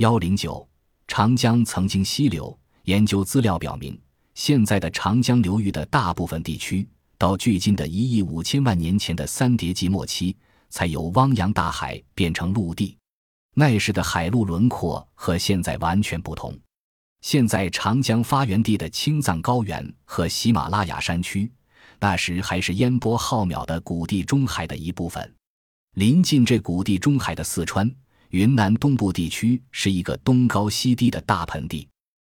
幺零九，长江曾经溪流。研究资料表明，现在的长江流域的大部分地区，到距今的一亿五千万年前的三叠纪末期，才由汪洋大海变成陆地。那时的海陆轮廓和现在完全不同。现在长江发源地的青藏高原和喜马拉雅山区，那时还是烟波浩渺的古地中海的一部分。临近这古地中海的四川、云南东部地区是一个东高西低的大盆地。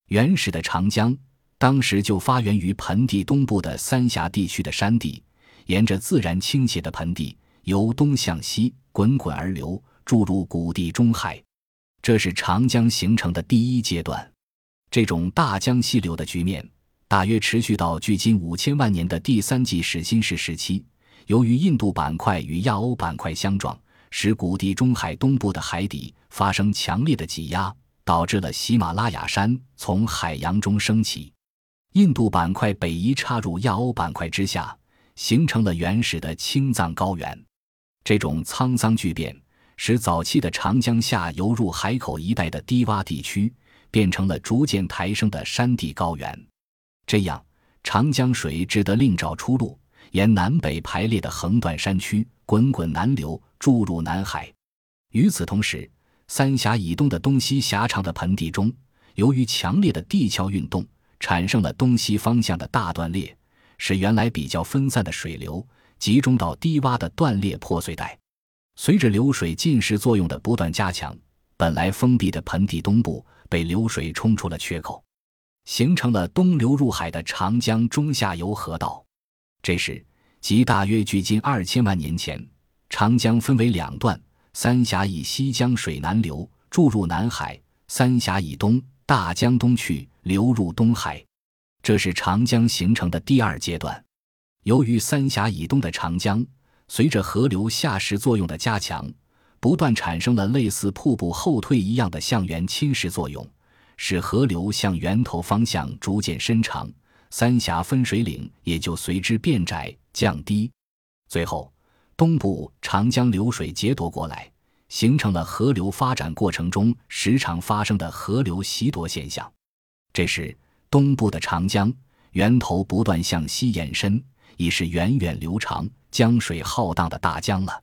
原始的长江当时就发源于盆地东部的三峡地区的山地，沿着自然倾斜的盆地由东向西滚滚而流，注入古地中海。这是长江形成的第一阶段。这种大江西流的局面大约持续到距今五千万年的第三纪始新世时期。由于印度板块与亚欧板块相撞，使古地中海东部的海底发生强烈的挤压，导致了喜马拉雅山从海洋中升起。印度板块北移插入亚欧板块之下，形成了原始的青藏高原。这种沧桑巨变，使早期的长江下游入海口一带的低洼地区，变成了逐渐抬升的山地高原。这样，长江水只得另找出路。沿南北排列的横断山区滚滚南流，注入南海。与此同时，三峡以东的东西狭长的盆地中，由于强烈的地壳运动，产生了东西方向的大断裂，使原来比较分散的水流集中到低洼的断裂破碎带。随着流水侵蚀作用的不断加强，本来封闭的盆地东部被流水冲出了缺口，形成了东流入海的长江中下游河道。这时，即大约距今二千万年前，长江分为两段：三峡以西江水南流，注入南海；三峡以东，大江东去，流入东海。这是长江形成的第二阶段。由于三峡以东的长江，随着河流下蚀作用的加强，不断产生了类似瀑布后退一样的向源侵蚀作用，使河流向源头方向逐渐伸长。三峡分水岭也就随之变窄降低，最后东部长江流水劫夺过来，形成了河流发展过程中时常发生的河流袭夺现象。这时，东部的长江源头不断向西延伸，已是源远流长、江水浩荡的大江了；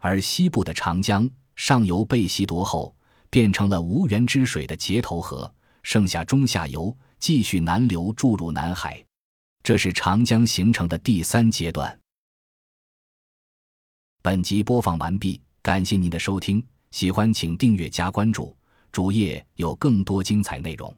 而西部的长江上游被袭夺后，变成了无源之水的截头河，剩下中下游。继续南流注入南海，这是长江形成的第三阶段。本集播放完毕，感谢您的收听，喜欢请订阅加关注，主页有更多精彩内容。